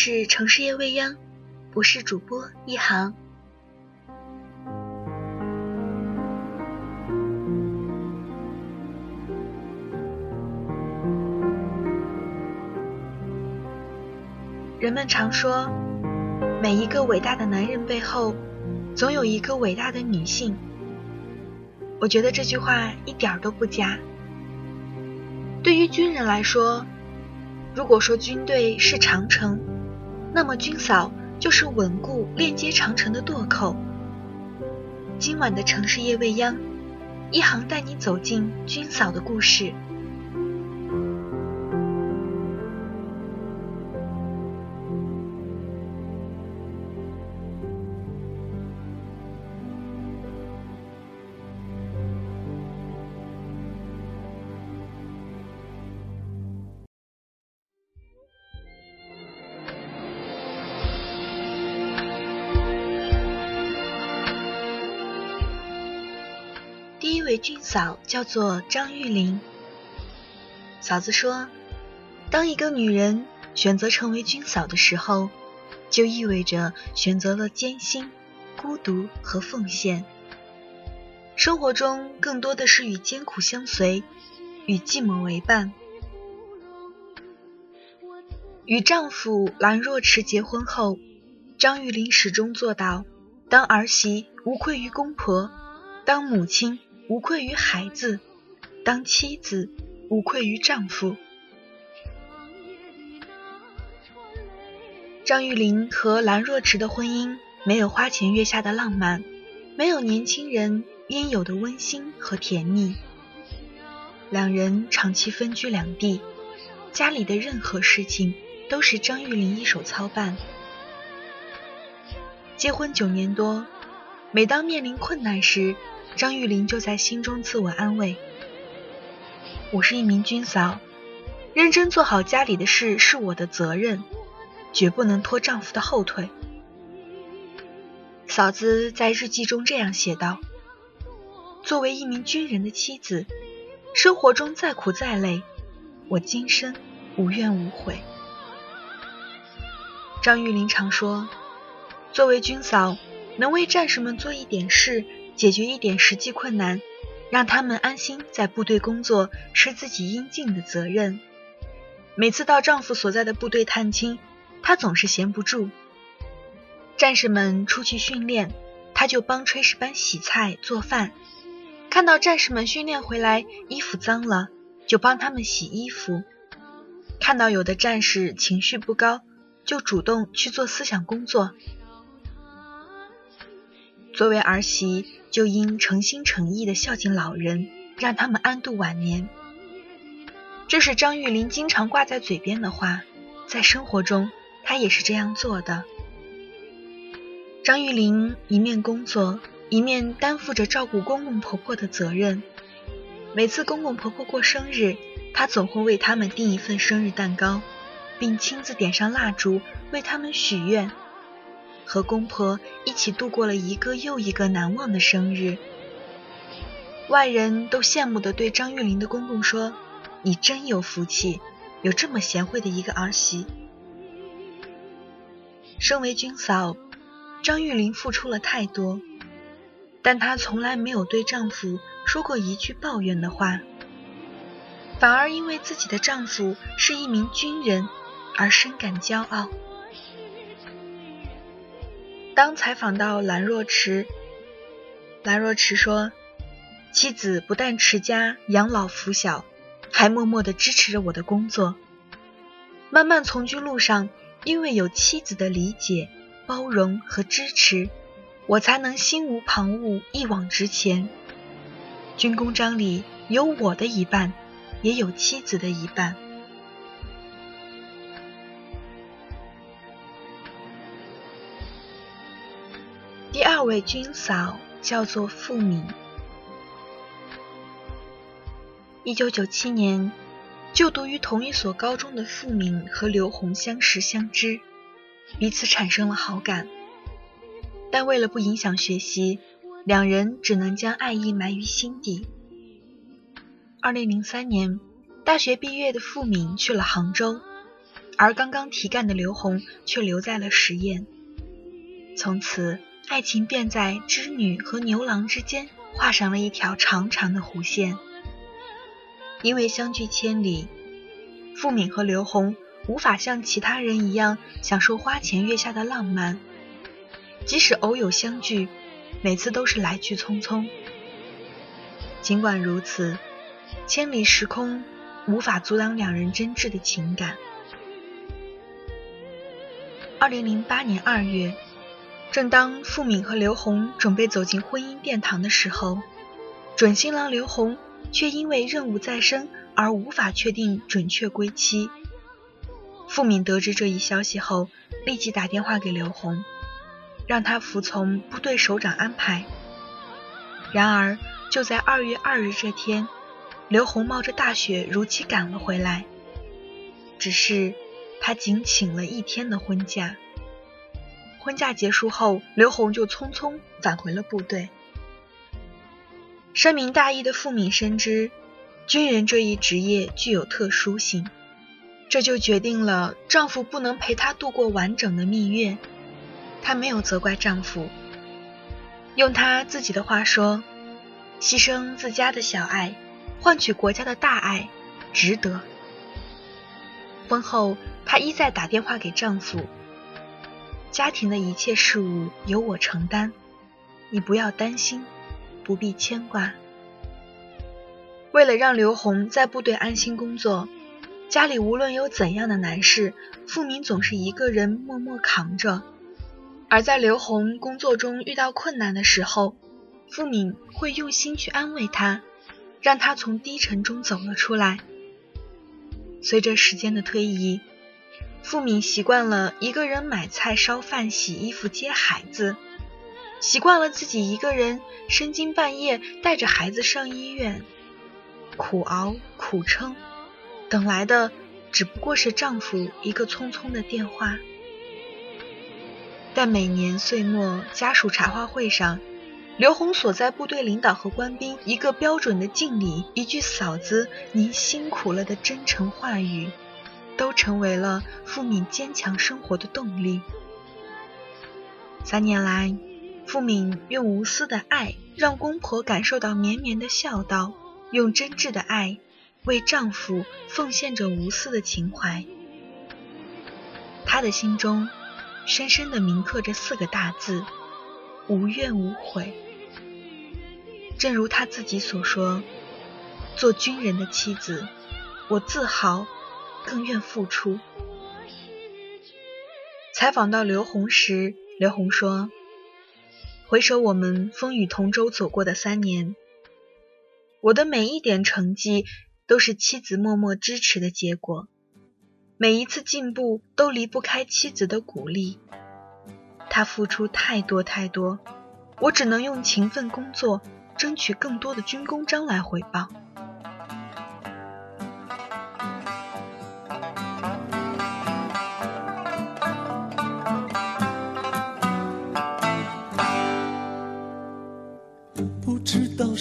是城市夜未央，我是主播一航。人们常说，每一个伟大的男人背后，总有一个伟大的女性。我觉得这句话一点都不假。对于军人来说，如果说军队是长城，那么军嫂就是稳固链接长城的舵口。今晚的城市夜未央，一行带你走进军嫂的故事。嫂叫做张玉玲。嫂子说，当一个女人选择成为军嫂的时候，就意味着选择了艰辛、孤独和奉献。生活中更多的是与艰苦相随，与寂寞为伴。与丈夫兰若池结婚后，张玉玲始终做到当儿媳无愧于公婆，当母亲。无愧于孩子，当妻子无愧于丈夫。张玉玲和兰若池的婚姻没有花前月下的浪漫，没有年轻人应有的温馨和甜蜜。两人长期分居两地，家里的任何事情都是张玉玲一手操办。结婚九年多，每当面临困难时，张玉玲就在心中自我安慰：“我是一名军嫂，认真做好家里的事是我的责任，绝不能拖丈夫的后腿。”嫂子在日记中这样写道：“作为一名军人的妻子，生活中再苦再累，我今生无怨无悔。”张玉玲常说：“作为军嫂，能为战士们做一点事。”解决一点实际困难，让他们安心在部队工作，是自己应尽的责任。每次到丈夫所在的部队探亲，她总是闲不住。战士们出去训练，她就帮炊事班洗菜做饭；看到战士们训练回来衣服脏了，就帮他们洗衣服；看到有的战士情绪不高，就主动去做思想工作。作为儿媳，就应诚心诚意的孝敬老人，让他们安度晚年。这是张玉玲经常挂在嘴边的话，在生活中，她也是这样做的。张玉玲一面工作，一面担负着照顾公公婆婆的责任。每次公公婆婆过生日，她总会为他们订一份生日蛋糕，并亲自点上蜡烛，为他们许愿。和公婆一起度过了一个又一个难忘的生日，外人都羡慕地对张玉玲的公公说：“你真有福气，有这么贤惠的一个儿媳。”身为军嫂，张玉玲付出了太多，但她从来没有对丈夫说过一句抱怨的话，反而因为自己的丈夫是一名军人而深感骄傲。当采访到兰若池，兰若池说：“妻子不但持家养老扶小，还默默地支持着我的工作。漫漫从军路上，因为有妻子的理解、包容和支持，我才能心无旁骛，一往直前。军功章里有我的一半，也有妻子的一半。位军嫂叫做傅敏。一九九七年，就读于同一所高中的傅敏和刘红相识相知，彼此产生了好感。但为了不影响学习，两人只能将爱意埋于心底。二零零三年，大学毕业的傅敏去了杭州，而刚刚提干的刘红却留在了十堰。从此，爱情便在织女和牛郎之间画上了一条长长的弧线。因为相距千里，付敏和刘红无法像其他人一样享受花前月下的浪漫。即使偶有相聚，每次都是来去匆匆。尽管如此，千里时空无法阻挡两人真挚的情感。二零零八年二月，正当傅敏和刘红准备走进婚姻殿堂的时候，准新郎刘红却因为任务在身而无法确定准确归期。傅敏得知这一消息后，立即打电话给刘红。让他服从部队首长安排。然而，就在二月二日这天，刘红冒着大雪如期赶了回来。只是，他仅请了一天的婚假。婚假结束后，刘红就匆匆返回了部队。深明大义的傅敏深知，军人这一职业具有特殊性，这就决定了丈夫不能陪她度过完整的蜜月。她没有责怪丈夫，用她自己的话说：“牺牲自家的小爱，换取国家的大爱，值得。”婚后，她一再打电话给丈夫：“家庭的一切事务由我承担，你不要担心，不必牵挂。”为了让刘红在部队安心工作，家里无论有怎样的难事，付明总是一个人默默扛着。而在刘红工作中遇到困难的时候，付敏会用心去安慰他，让他从低沉中走了出来。随着时间的推移，付敏习惯了一个人买菜、烧饭、洗衣服、接孩子，习惯了自己一个人深更半夜带着孩子上医院，苦熬苦撑，等来的只不过是丈夫一个匆匆的电话。但每年岁末家属茶话会上，刘红所在部队领导和官兵一个标准的敬礼，一句“嫂子，您辛苦了”的真诚话语，都成为了付敏坚强生活的动力。三年来，付敏用无私的爱让公婆感受到绵绵的孝道，用真挚的爱为丈夫奉献着无私的情怀。她的心中。深深地铭刻着四个大字：无怨无悔。正如他自己所说：“做军人的妻子，我自豪，更愿付出。”采访到刘红时，刘红说：“回首我们风雨同舟走过的三年，我的每一点成绩都是妻子默默支持的结果。”每一次进步都离不开妻子的鼓励，他付出太多太多，我只能用勤奋工作争取更多的军功章来回报。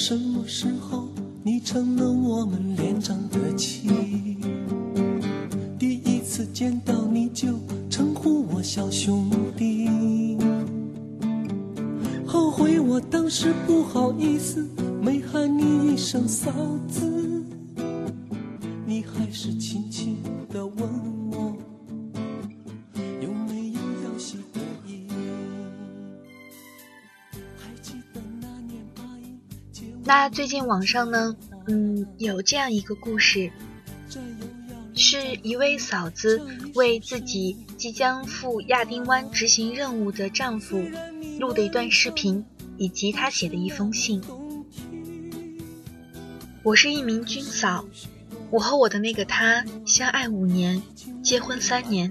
什么时候，你成了我们连长的妻。第一次见到你就称呼我小兄弟，后悔我当时不好意思没喊你一声嫂子，你还是轻轻地问我那最近网上呢，嗯，有这样一个故事。是一位嫂子为自己即将赴亚丁湾执行任务的丈夫录的一段视频，以及他写的一封信。我是一名军嫂，我和我的那个他相爱五年，结婚三年，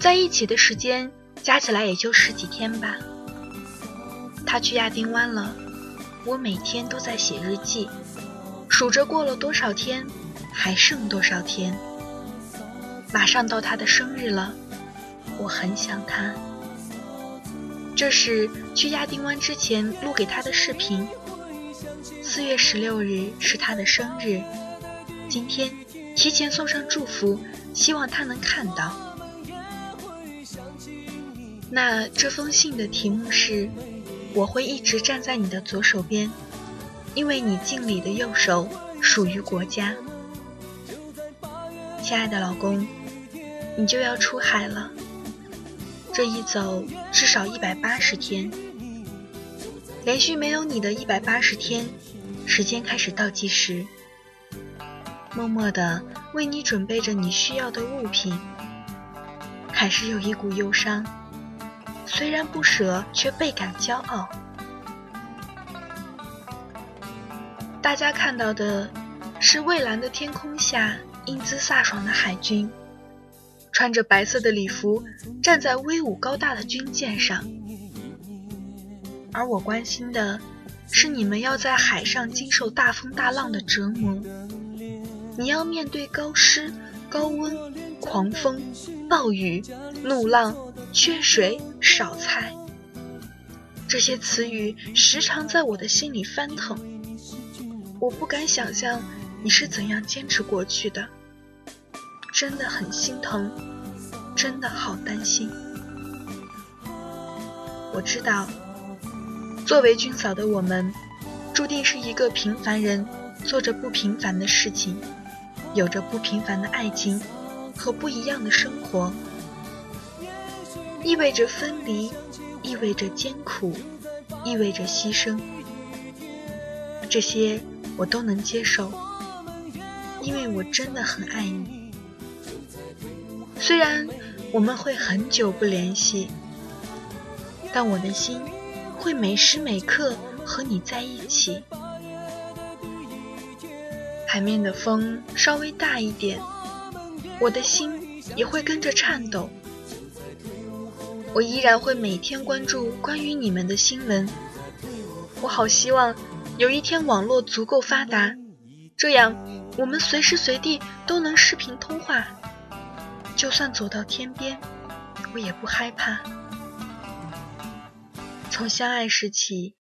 在一起的时间加起来也就十几天吧。他去亚丁湾了，我每天都在写日记，数着过了多少天，还剩多少天。马上到他的生日了，我很想他。这是去亚丁湾之前录给他的视频。四月十六日是他的生日。今天提前送上祝福，希望他能看到。那这封信的题目是：我会一直站在你的左手边，因为你敬礼的右手属于国家。亲爱的老公，你就要出海了，这一走至少一百八十天，连续没有你的一百八十天，时间开始倒计时。默默地为你准备着你需要的物品，还是有一股忧伤，虽然不舍，却倍感骄傲。大家看到的是蔚蓝的天空下英姿飒爽的海军，穿着白色的礼服站在威武高大的军舰上，而我关心的是你们要在海上经受大风大浪的折磨。你要面对高湿、高温、狂风、暴雨、怒浪、缺水、少菜，这些词语时常在我的心里翻腾。我不敢想象你是怎样坚持过去的，真的很心疼，真的好担心。我知道，作为军嫂的我们，注定是一个平凡人，做着不平凡的事情。有着不平凡的爱情和不一样的生活，意味着分离，意味着艰苦，意味着牺牲。这些我都能接受，因为我真的很爱你。虽然我们会很久不联系，但我的心会每时每刻和你在一起。海面的风稍微大一点，我的心也会跟着颤抖。我依然会每天关注关于你们的新闻。我好希望有一天网络足够发达，这样我们随时随地都能视频通话。就算走到天边，我也不害怕。从相爱时起，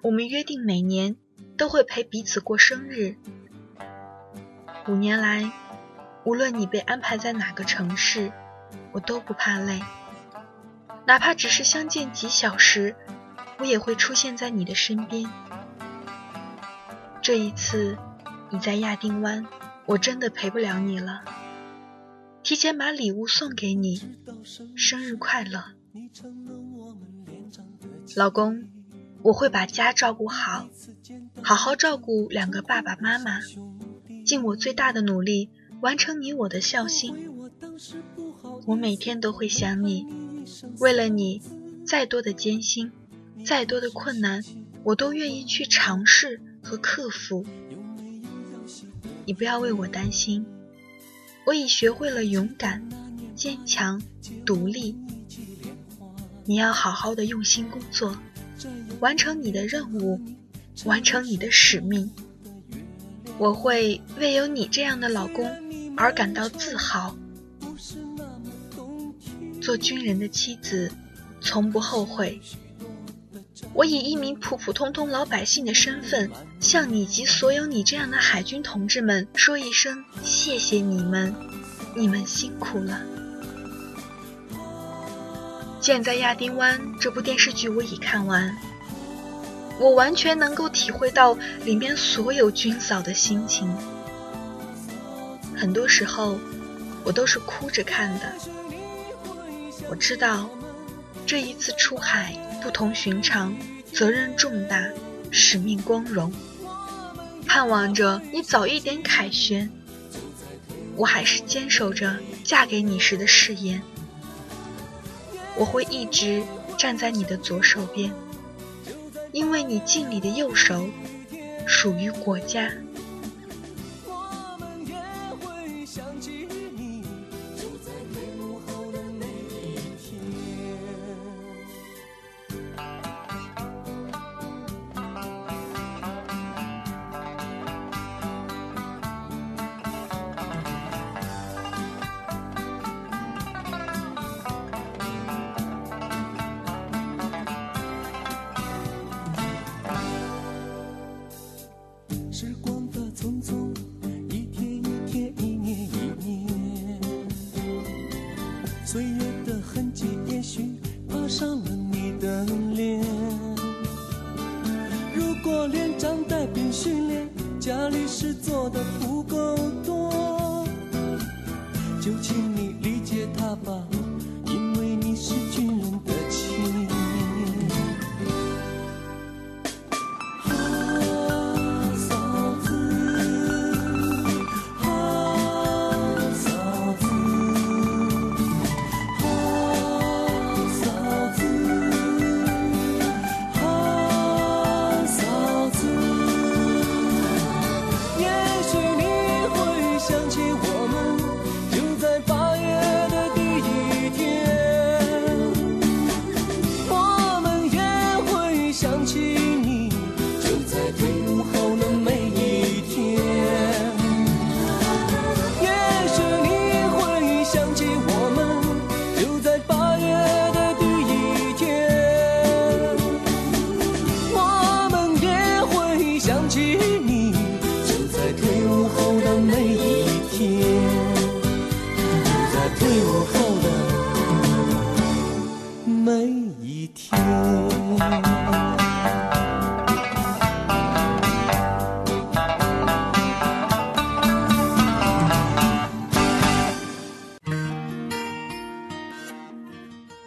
我们约定每年都会陪彼此过生日。五年来，无论你被安排在哪个城市，我都不怕累。哪怕只是相见几小时，我也会出现在你的身边。这一次，你在亚丁湾，我真的陪不了你了。提前把礼物送给你，生日快乐，老公！我会把家照顾好，好好照顾两个爸爸妈妈。尽我最大的努力完成你我的孝心。我每天都会想你，为了你，再多的艰辛，再多的困难，我都愿意去尝试和克服。你不要为我担心，我已学会了勇敢、坚强、独立。你要好好的用心工作，完成你的任务，完成你的使命。我会为有你这样的老公而感到自豪。做军人的妻子，从不后悔。我以一名普普通通老百姓的身份，向你及所有你这样的海军同志们说一声谢谢你们，你们辛苦了。《建在亚丁湾》这部电视剧我已看完。我完全能够体会到里面所有军嫂的心情，很多时候我都是哭着看的。我知道这一次出海不同寻常，责任重大，使命光荣，盼望着你早一点凯旋。我还是坚守着嫁给你时的誓言，我会一直站在你的左手边。因为你敬礼的右手属于国家。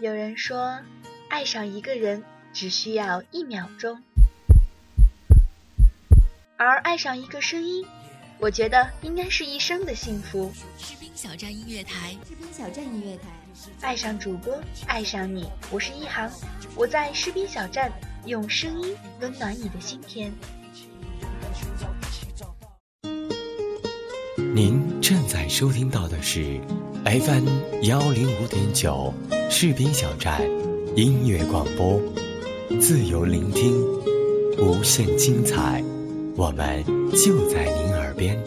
有人说，爱上一个人只需要一秒钟，而爱上一个声音，我觉得应该是一生的幸福。士兵小站音乐台，士兵小站音乐台，爱上主播，爱上你，我是一航，我在士兵小站用声音温暖你的心田。您正在收听到的是 FM 幺零五点九士兵小站音乐广播，自由聆听，无限精彩，我们就在您耳边。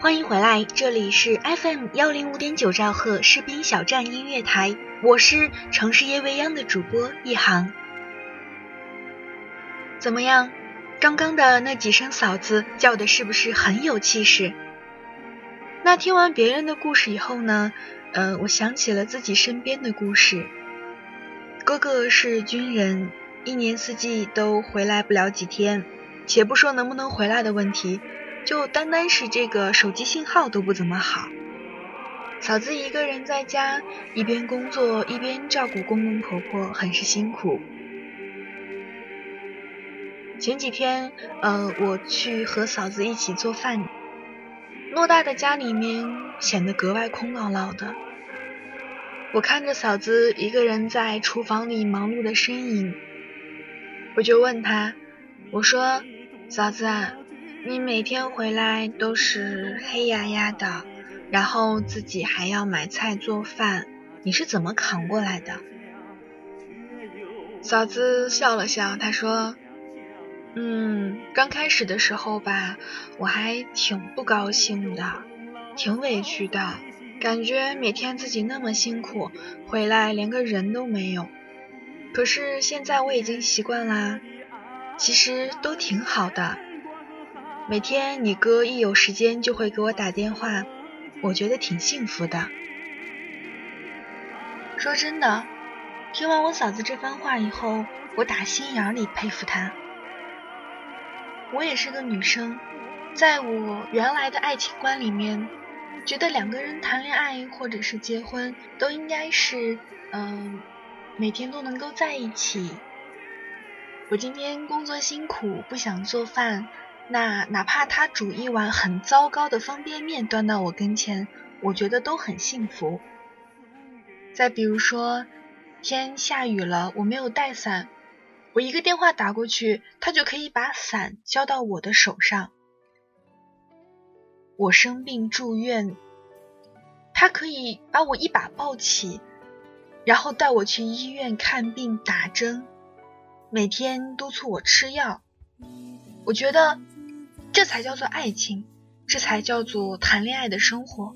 欢迎回来，这里是 FM 幺零五点九兆赫士兵小站音乐台，我是城市夜未央的主播一航。怎么样？刚刚的那几声嫂子叫的是不是很有气势？那听完别人的故事以后呢？嗯、我想起了自己身边的故事。哥哥是军人，一年四季都回来不了几天，且不说能不能回来的问题。就单单是这个手机信号都不怎么好。嫂子一个人在家，一边工作一边照顾公公婆婆，很是辛苦。前几天，呃，我去和嫂子一起做饭，偌大的家里面显得格外空落落的。我看着嫂子一个人在厨房里忙碌的身影，我就问她，我说：“嫂子。”你每天回来都是黑压压的，然后自己还要买菜做饭，你是怎么扛过来的？嫂子笑了笑，她说：“嗯，刚开始的时候吧，我还挺不高兴的，挺委屈的，感觉每天自己那么辛苦，回来连个人都没有。可是现在我已经习惯啦，其实都挺好的。”每天你哥一有时间就会给我打电话，我觉得挺幸福的。说真的，听完我嫂子这番话以后，我打心眼里佩服她。我也是个女生，在我原来的爱情观里面，觉得两个人谈恋爱或者是结婚，都应该是，嗯、每天都能够在一起。我今天工作辛苦，不想做饭。那哪怕他煮一碗很糟糕的方便面端到我跟前，我觉得都很幸福。再比如说，天下雨了，我没有带伞，我一个电话打过去，他就可以把伞交到我的手上。我生病住院，他可以把我一把抱起，然后带我去医院看病打针，每天督促我吃药。我觉得。这才叫做爱情，这才叫做谈恋爱的生活。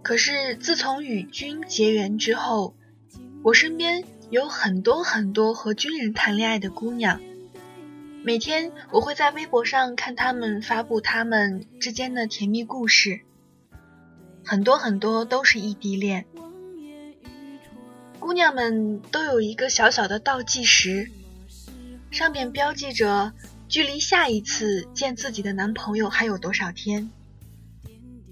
可是自从与君结缘之后，我身边有很多很多和军人谈恋爱的姑娘。每天我会在微博上看他们发布他们之间的甜蜜故事，很多很多都是异地恋。姑娘们都有一个小小的倒计时，上面标记着距离下一次见自己的男朋友还有多少天，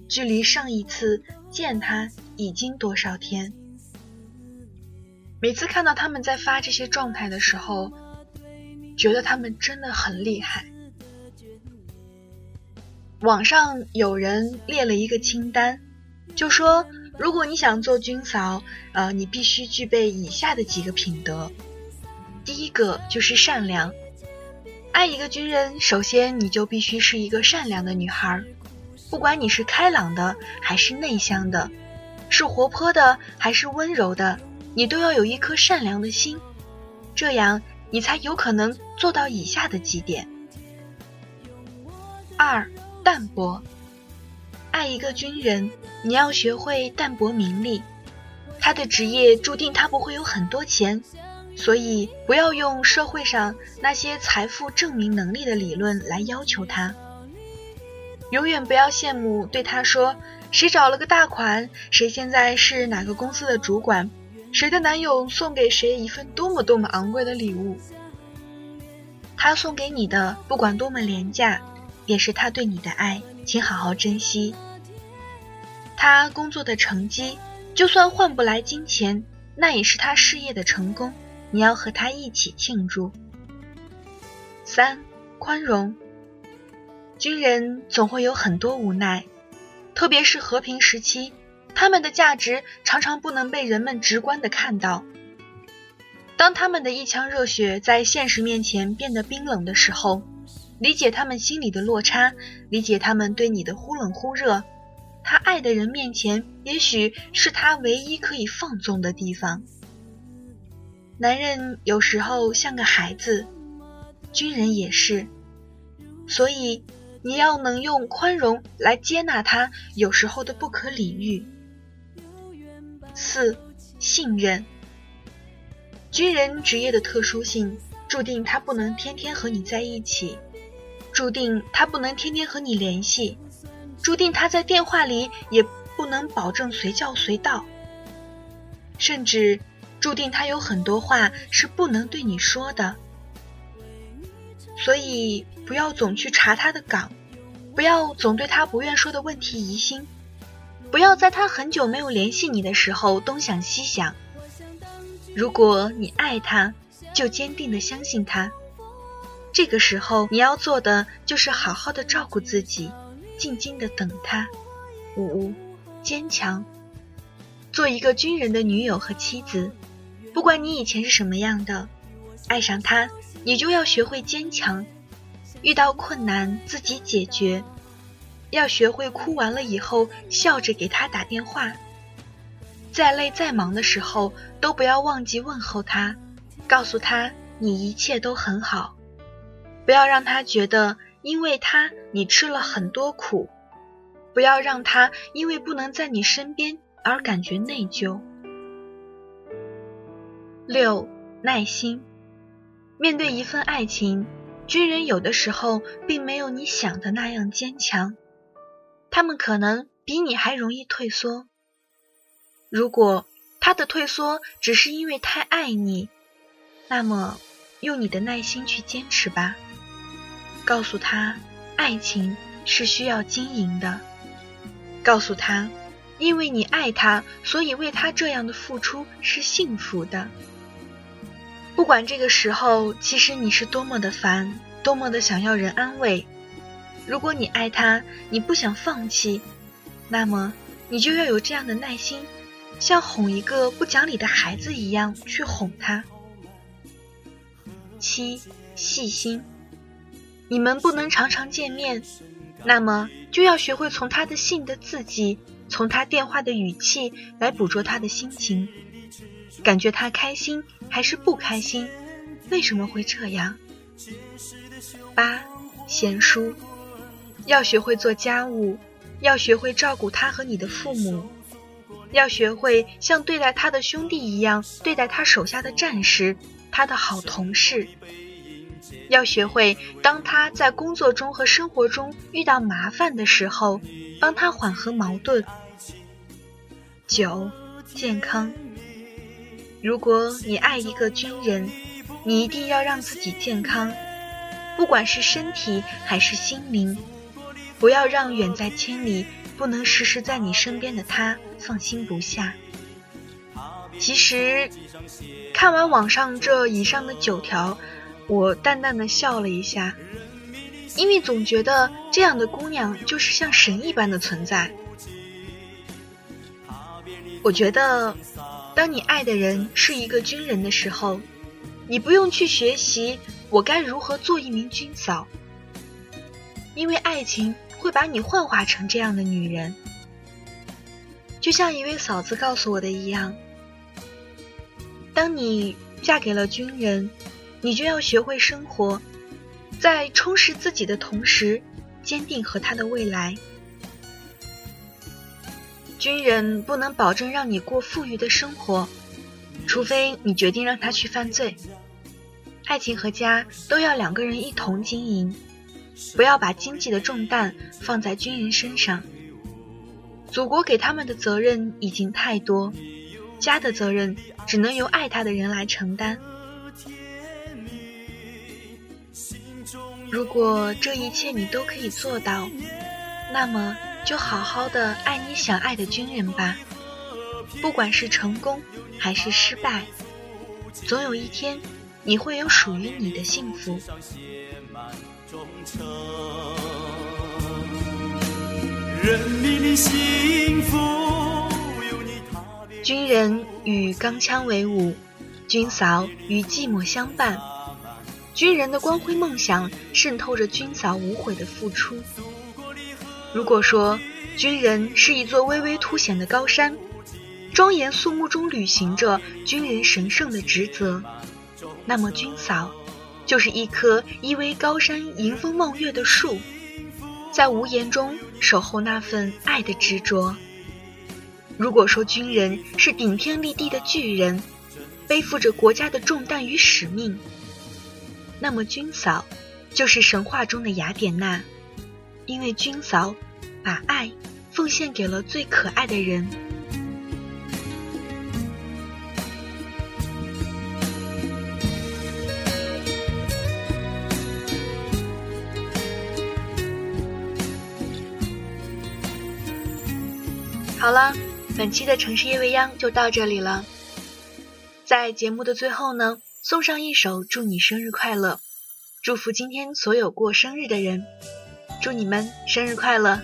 距离上一次见他已经多少天。每次看到他们在发这些状态的时候。觉得他们真的很厉害。网上有人列了一个清单，就说如果你想做军嫂，呃，你必须具备以下的几个品德。第一个就是善良。爱一个军人，首先你就必须是一个善良的女孩，不管你是开朗的还是内向的，是活泼的还是温柔的，你都要有一颗善良的心，这样。你才有可能做到以下的几点：二、淡泊。爱一个军人，你要学会淡泊名利。他的职业注定他不会有很多钱，所以不要用社会上那些财富证明能力的理论来要求他。永远不要羡慕，对他说：“谁找了个大款？谁现在是哪个公司的主管？”谁的男友送给谁一份多么多么昂贵的礼物，他送给你的不管多么廉价，也是他对你的爱，请好好珍惜。他工作的成绩，就算换不来金钱，那也是他事业的成功，你要和他一起庆祝。三，宽容。军人总会有很多无奈，特别是和平时期。他们的价值常常不能被人们直观的看到。当他们的一腔热血在现实面前变得冰冷的时候，理解他们心里的落差，理解他们对你的忽冷忽热。他爱的人面前，也许是他唯一可以放纵的地方。男人有时候像个孩子，军人也是，所以你要能用宽容来接纳他有时候的不可理喻。四，信任。军人职业的特殊性，注定他不能天天和你在一起，注定他不能天天和你联系，注定他在电话里也不能保证随叫随到，甚至注定他有很多话是不能对你说的。所以，不要总去查他的岗，不要总对他不愿说的问题疑心。不要在他很久没有联系你的时候东想西想。如果你爱他，就坚定的相信他。这个时候你要做的就是好好的照顾自己，静静的等他。五，坚强。做一个军人的女友和妻子，不管你以前是什么样的，爱上他，你就要学会坚强，遇到困难自己解决。要学会哭完了以后笑着给他打电话，再累再忙的时候都不要忘记问候他，告诉他你一切都很好，不要让他觉得因为他你吃了很多苦，不要让他因为不能在你身边而感觉内疚。六，耐心，面对一份爱情，军人有的时候并没有你想的那样坚强。他们可能比你还容易退缩。如果他的退缩只是因为太爱你，那么用你的耐心去坚持吧。告诉他，爱情是需要经营的。告诉他，因为你爱他，所以为他这样的付出是幸福的。不管这个时候，其实你是多么的烦，多么的想要人安慰。如果你爱他，你不想放弃，那么你就要有这样的耐心，像哄一个不讲理的孩子一样去哄他。七，细心。你们不能常常见面，那么就要学会从他的信的字迹，从他电话的语气来捕捉他的心情，感觉他开心还是不开心，为什么会这样？八，贤淑。要学会做家务，要学会照顾他和你的父母，要学会像对待他的兄弟一样对待他手下的战士，他的好同事。要学会当他在工作中和生活中遇到麻烦的时候，帮他缓和矛盾。九，健康。如果你爱一个军人，你一定要让自己健康，不管是身体还是心灵，不要让远在千里、不能时时在你身边的他放心不下。其实，看完网上这以上的九条，我淡淡的笑了一下，因为总觉得这样的姑娘就是像神一般的存在。我觉得，当你爱的人是一个军人的时候，你不用去学习我该如何做一名军嫂，因为爱情会把你幻化成这样的女人。就像一位嫂子告诉我的一样，当你嫁给了军人，你就要学会生活，在充实自己的同时，坚定和他的未来。军人不能保证让你过富裕的生活，除非你决定让他去犯罪。爱情和家都要两个人一同经营，不要把经济的重担放在军人身上。祖国给他们的责任已经太多，家的责任只能由爱他的人来承担。如果这一切你都可以做到，那么。就好好的爱你想爱的军人吧，不管是成功还是失败，总有一天你会有属于你的幸福。军人与钢枪为伍，军嫂与寂寞相伴。军人的光辉梦想渗透着军嫂无悔的付出。如果说军人是一座微微凸显的高山，庄严肃穆中履行着军人神圣的职责，那么军嫂就是一棵依偎高山迎风望月的树，在无言中守候那份爱的执着。如果说军人是顶天立地的巨人，背负着国家的重担与使命，那么军嫂就是神话中的雅典娜，因为军嫂。把爱奉献给了最可爱的人。好了，本期的城市夜未央就到这里了。在节目的最后呢，送上一首《祝你生日快乐》，祝福今天所有过生日的人，祝你们生日快乐！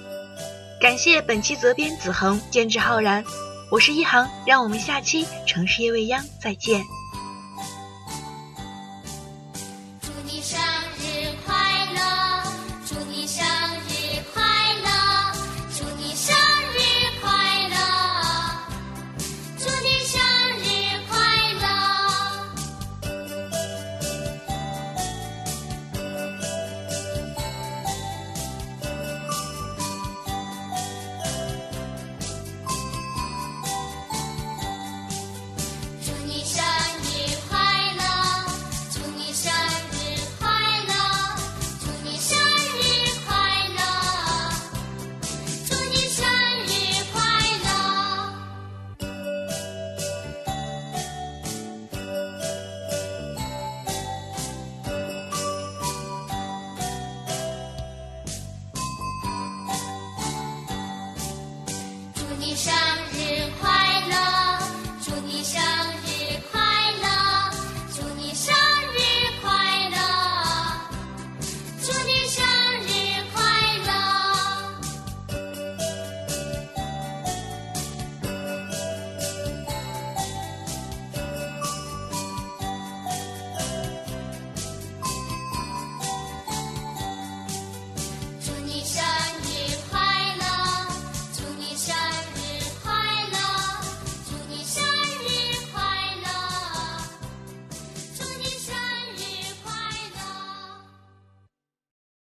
感谢本期责编子恒，监制浩然，我是一航，让我们下期城市夜未央再见。